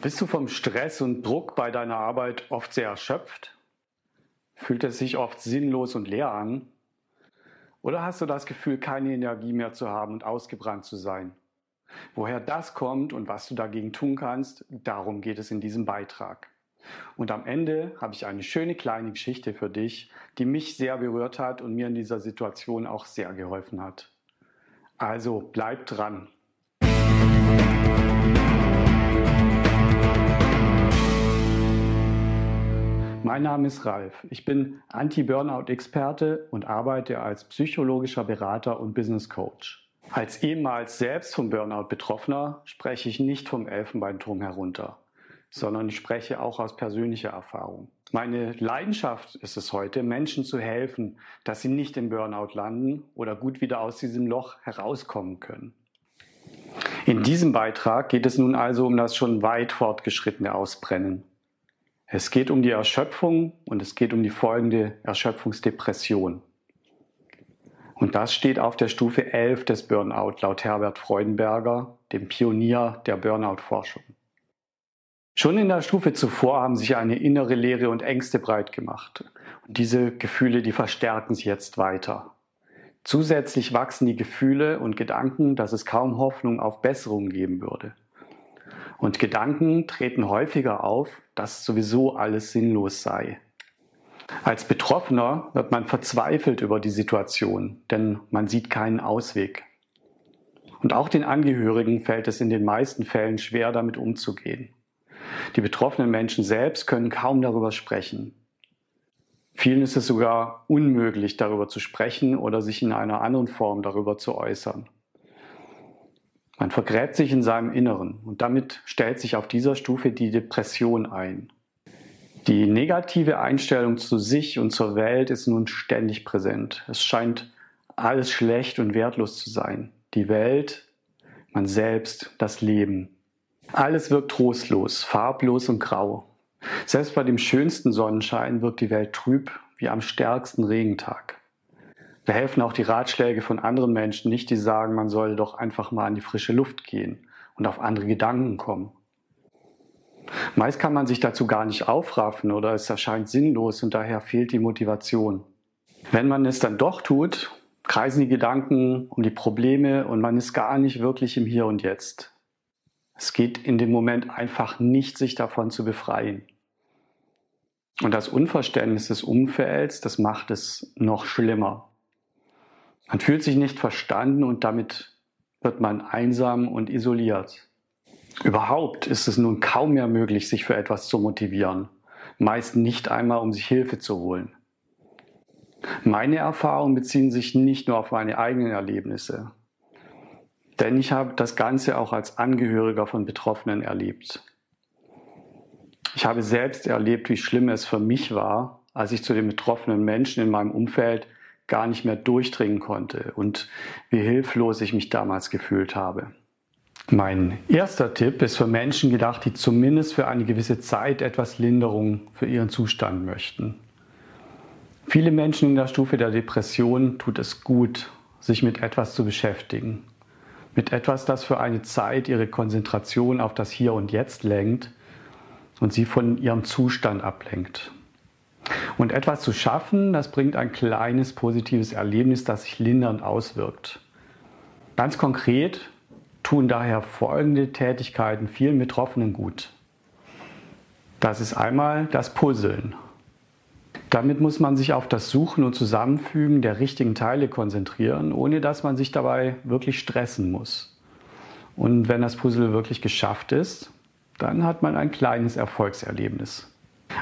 Bist du vom Stress und Druck bei deiner Arbeit oft sehr erschöpft? Fühlt es sich oft sinnlos und leer an? Oder hast du das Gefühl, keine Energie mehr zu haben und ausgebrannt zu sein? Woher das kommt und was du dagegen tun kannst, darum geht es in diesem Beitrag. Und am Ende habe ich eine schöne kleine Geschichte für dich, die mich sehr berührt hat und mir in dieser Situation auch sehr geholfen hat. Also bleib dran. Mein Name ist Ralf. Ich bin Anti-Burnout-Experte und arbeite als psychologischer Berater und Business Coach. Als ehemals selbst vom Burnout Betroffener spreche ich nicht vom Elfenbeinturm herunter, sondern ich spreche auch aus persönlicher Erfahrung. Meine Leidenschaft ist es heute, Menschen zu helfen, dass sie nicht im Burnout landen oder gut wieder aus diesem Loch herauskommen können. In diesem Beitrag geht es nun also um das schon weit fortgeschrittene Ausbrennen. Es geht um die Erschöpfung und es geht um die folgende Erschöpfungsdepression. Und das steht auf der Stufe 11 des Burnout laut Herbert Freudenberger, dem Pionier der Burnout-Forschung. Schon in der Stufe zuvor haben sich eine innere Leere und Ängste breit gemacht. Und diese Gefühle, die verstärken sich jetzt weiter. Zusätzlich wachsen die Gefühle und Gedanken, dass es kaum Hoffnung auf Besserung geben würde. Und Gedanken treten häufiger auf, dass sowieso alles sinnlos sei. Als Betroffener wird man verzweifelt über die Situation, denn man sieht keinen Ausweg. Und auch den Angehörigen fällt es in den meisten Fällen schwer, damit umzugehen. Die betroffenen Menschen selbst können kaum darüber sprechen. Vielen ist es sogar unmöglich, darüber zu sprechen oder sich in einer anderen Form darüber zu äußern. Man vergräbt sich in seinem Inneren und damit stellt sich auf dieser Stufe die Depression ein. Die negative Einstellung zu sich und zur Welt ist nun ständig präsent. Es scheint alles schlecht und wertlos zu sein. Die Welt, man selbst, das Leben. Alles wirkt trostlos, farblos und grau. Selbst bei dem schönsten Sonnenschein wirkt die Welt trüb wie am stärksten Regentag. Da helfen auch die Ratschläge von anderen Menschen nicht, die sagen, man soll doch einfach mal in die frische Luft gehen und auf andere Gedanken kommen. Meist kann man sich dazu gar nicht aufraffen oder es erscheint sinnlos und daher fehlt die Motivation. Wenn man es dann doch tut, kreisen die Gedanken um die Probleme und man ist gar nicht wirklich im Hier und Jetzt. Es geht in dem Moment einfach nicht, sich davon zu befreien. Und das Unverständnis des Umfelds, das macht es noch schlimmer. Man fühlt sich nicht verstanden und damit wird man einsam und isoliert. Überhaupt ist es nun kaum mehr möglich, sich für etwas zu motivieren. Meist nicht einmal, um sich Hilfe zu holen. Meine Erfahrungen beziehen sich nicht nur auf meine eigenen Erlebnisse. Denn ich habe das Ganze auch als Angehöriger von Betroffenen erlebt. Ich habe selbst erlebt, wie schlimm es für mich war, als ich zu den betroffenen Menschen in meinem Umfeld gar nicht mehr durchdringen konnte und wie hilflos ich mich damals gefühlt habe. Mein erster Tipp ist für Menschen gedacht, die zumindest für eine gewisse Zeit etwas Linderung für ihren Zustand möchten. Viele Menschen in der Stufe der Depression tut es gut, sich mit etwas zu beschäftigen. Mit etwas, das für eine Zeit ihre Konzentration auf das Hier und Jetzt lenkt und sie von ihrem Zustand ablenkt. Und etwas zu schaffen, das bringt ein kleines positives Erlebnis, das sich lindernd auswirkt. Ganz konkret tun daher folgende Tätigkeiten vielen Betroffenen gut. Das ist einmal das Puzzeln. Damit muss man sich auf das Suchen und Zusammenfügen der richtigen Teile konzentrieren, ohne dass man sich dabei wirklich stressen muss. Und wenn das Puzzle wirklich geschafft ist, dann hat man ein kleines Erfolgserlebnis.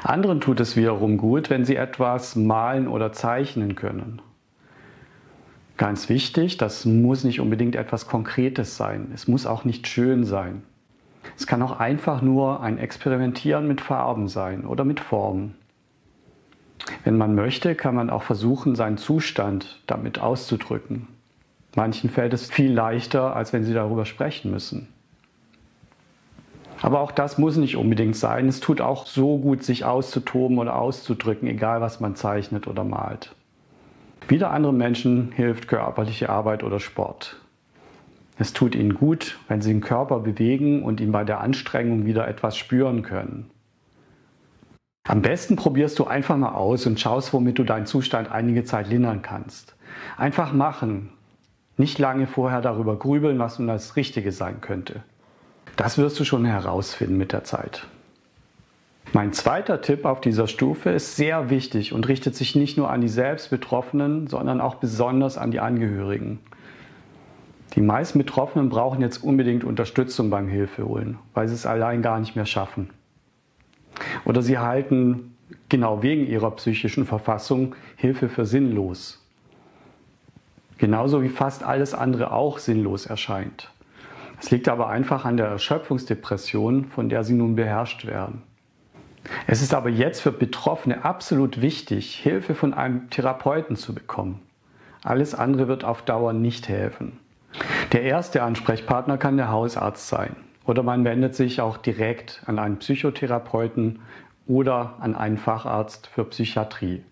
Anderen tut es wiederum gut, wenn sie etwas malen oder zeichnen können. Ganz wichtig, das muss nicht unbedingt etwas Konkretes sein. Es muss auch nicht schön sein. Es kann auch einfach nur ein Experimentieren mit Farben sein oder mit Formen. Wenn man möchte, kann man auch versuchen, seinen Zustand damit auszudrücken. Manchen fällt es viel leichter, als wenn sie darüber sprechen müssen. Aber auch das muss nicht unbedingt sein. Es tut auch so gut, sich auszutoben oder auszudrücken, egal was man zeichnet oder malt. Wieder anderen Menschen hilft körperliche Arbeit oder Sport. Es tut ihnen gut, wenn sie den Körper bewegen und ihn bei der Anstrengung wieder etwas spüren können. Am besten probierst du einfach mal aus und schaust, womit du deinen Zustand einige Zeit lindern kannst. Einfach machen. Nicht lange vorher darüber grübeln, was nun das Richtige sein könnte. Das wirst du schon herausfinden mit der Zeit. Mein zweiter Tipp auf dieser Stufe ist sehr wichtig und richtet sich nicht nur an die Selbstbetroffenen, sondern auch besonders an die Angehörigen. Die meisten Betroffenen brauchen jetzt unbedingt Unterstützung beim Hilfeholen, weil sie es allein gar nicht mehr schaffen. Oder sie halten genau wegen ihrer psychischen Verfassung Hilfe für sinnlos. Genauso wie fast alles andere auch sinnlos erscheint. Es liegt aber einfach an der Erschöpfungsdepression, von der sie nun beherrscht werden. Es ist aber jetzt für Betroffene absolut wichtig, Hilfe von einem Therapeuten zu bekommen. Alles andere wird auf Dauer nicht helfen. Der erste Ansprechpartner kann der Hausarzt sein oder man wendet sich auch direkt an einen Psychotherapeuten oder an einen Facharzt für Psychiatrie.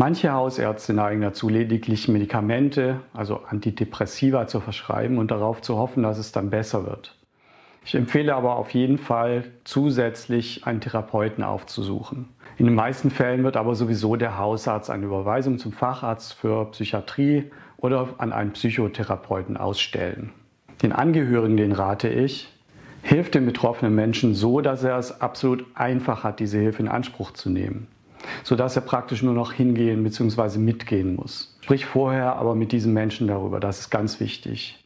Manche Hausärzte neigen dazu, lediglich Medikamente, also Antidepressiva, zu verschreiben und darauf zu hoffen, dass es dann besser wird. Ich empfehle aber auf jeden Fall zusätzlich einen Therapeuten aufzusuchen. In den meisten Fällen wird aber sowieso der Hausarzt eine Überweisung zum Facharzt für Psychiatrie oder an einen Psychotherapeuten ausstellen. Den Angehörigen, den rate ich, hilft dem betroffenen Menschen so, dass er es absolut einfach hat, diese Hilfe in Anspruch zu nehmen, sodass er praktisch nur noch hingehen bzw. mitgehen muss. Sprich vorher aber mit diesem Menschen darüber, das ist ganz wichtig.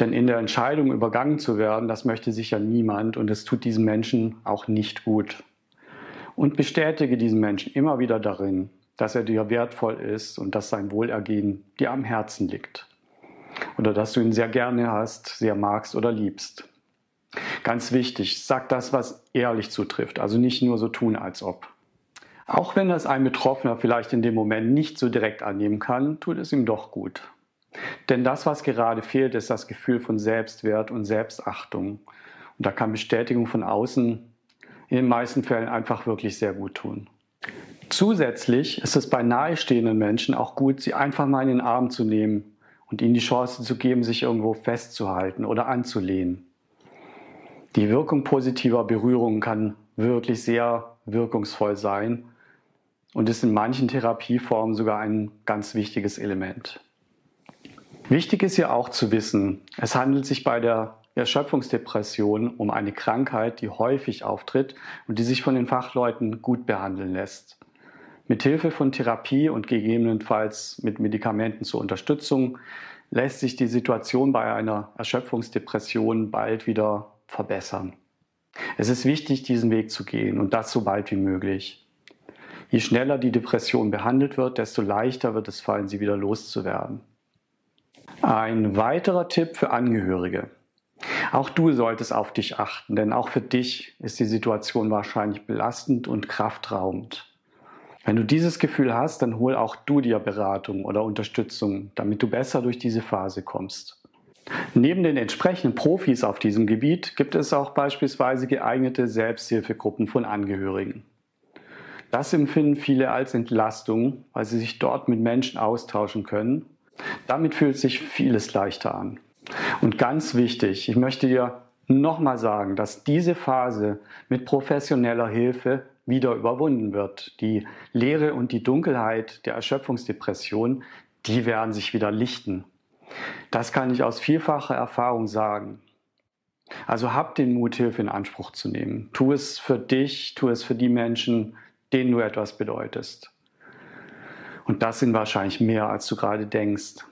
Denn in der Entscheidung übergangen zu werden, das möchte sicher niemand und es tut diesem Menschen auch nicht gut. Und bestätige diesen Menschen immer wieder darin, dass er dir wertvoll ist und dass sein Wohlergehen dir am Herzen liegt. Oder dass du ihn sehr gerne hast, sehr magst oder liebst. Ganz wichtig, sag das, was ehrlich zutrifft, also nicht nur so tun, als ob. Auch wenn das ein Betroffener vielleicht in dem Moment nicht so direkt annehmen kann, tut es ihm doch gut. Denn das, was gerade fehlt, ist das Gefühl von Selbstwert und Selbstachtung. Und da kann Bestätigung von außen in den meisten Fällen einfach wirklich sehr gut tun. Zusätzlich ist es bei nahestehenden Menschen auch gut, sie einfach mal in den Arm zu nehmen und ihnen die Chance zu geben, sich irgendwo festzuhalten oder anzulehnen. Die Wirkung positiver Berührungen kann wirklich sehr wirkungsvoll sein und ist in manchen Therapieformen sogar ein ganz wichtiges Element. Wichtig ist ja auch zu wissen, es handelt sich bei der Erschöpfungsdepression um eine Krankheit, die häufig auftritt und die sich von den Fachleuten gut behandeln lässt. Mit Hilfe von Therapie und gegebenenfalls mit Medikamenten zur Unterstützung lässt sich die Situation bei einer Erschöpfungsdepression bald wieder verbessern. Es ist wichtig, diesen Weg zu gehen und das so bald wie möglich. Je schneller die Depression behandelt wird, desto leichter wird es fallen, sie wieder loszuwerden. Ein weiterer Tipp für Angehörige. Auch du solltest auf dich achten, denn auch für dich ist die Situation wahrscheinlich belastend und kraftraubend. Wenn du dieses Gefühl hast, dann hol auch du dir Beratung oder Unterstützung, damit du besser durch diese Phase kommst. Neben den entsprechenden Profis auf diesem Gebiet gibt es auch beispielsweise geeignete Selbsthilfegruppen von Angehörigen. Das empfinden viele als Entlastung, weil sie sich dort mit Menschen austauschen können damit fühlt sich vieles leichter an. Und ganz wichtig, ich möchte dir nochmal sagen, dass diese Phase mit professioneller Hilfe wieder überwunden wird. Die Leere und die Dunkelheit der Erschöpfungsdepression, die werden sich wieder lichten. Das kann ich aus vielfacher Erfahrung sagen. Also hab den Mut, Hilfe in Anspruch zu nehmen. Tu es für dich, tu es für die Menschen, denen du etwas bedeutest. Und das sind wahrscheinlich mehr, als du gerade denkst.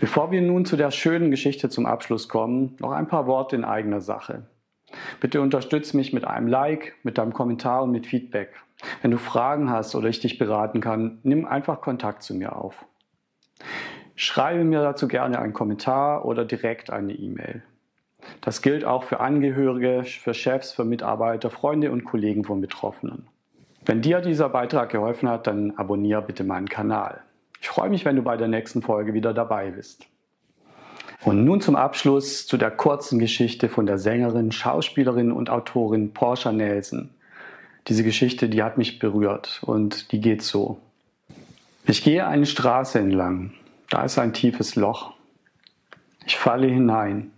Bevor wir nun zu der schönen Geschichte zum Abschluss kommen, noch ein paar Worte in eigener Sache. Bitte unterstütze mich mit einem Like, mit deinem Kommentar und mit Feedback. Wenn du Fragen hast oder ich dich beraten kann, nimm einfach Kontakt zu mir auf. Schreibe mir dazu gerne einen Kommentar oder direkt eine E-Mail. Das gilt auch für Angehörige, für Chefs, für Mitarbeiter, Freunde und Kollegen von Betroffenen. Wenn dir dieser Beitrag geholfen hat, dann abonniere bitte meinen Kanal. Ich freue mich, wenn du bei der nächsten Folge wieder dabei bist. Und nun zum Abschluss zu der kurzen Geschichte von der Sängerin, Schauspielerin und Autorin Portia Nelson. Diese Geschichte, die hat mich berührt und die geht so. Ich gehe eine Straße entlang. Da ist ein tiefes Loch. Ich falle hinein.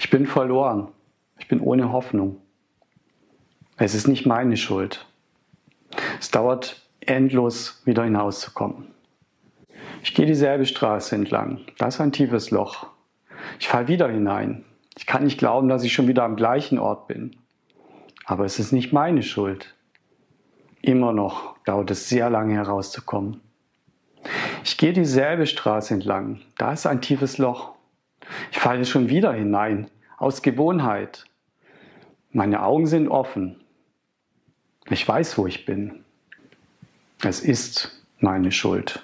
Ich bin verloren. Ich bin ohne Hoffnung. Es ist nicht meine Schuld. Es dauert endlos, wieder hinauszukommen. Ich gehe dieselbe Straße entlang. Da ist ein tiefes Loch. Ich falle wieder hinein. Ich kann nicht glauben, dass ich schon wieder am gleichen Ort bin. Aber es ist nicht meine Schuld. Immer noch dauert es sehr lange herauszukommen. Ich gehe dieselbe Straße entlang. Da ist ein tiefes Loch. Ich falle schon wieder hinein, aus Gewohnheit. Meine Augen sind offen. Ich weiß, wo ich bin. Es ist meine Schuld.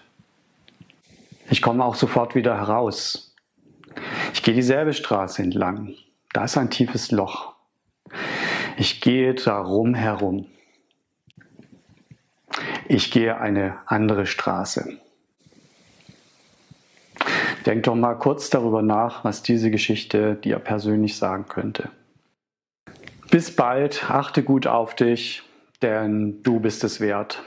Ich komme auch sofort wieder heraus. Ich gehe dieselbe Straße entlang. Da ist ein tiefes Loch. Ich gehe darum herum. Ich gehe eine andere Straße. Denk doch mal kurz darüber nach, was diese Geschichte dir persönlich sagen könnte. Bis bald, achte gut auf dich, denn du bist es wert.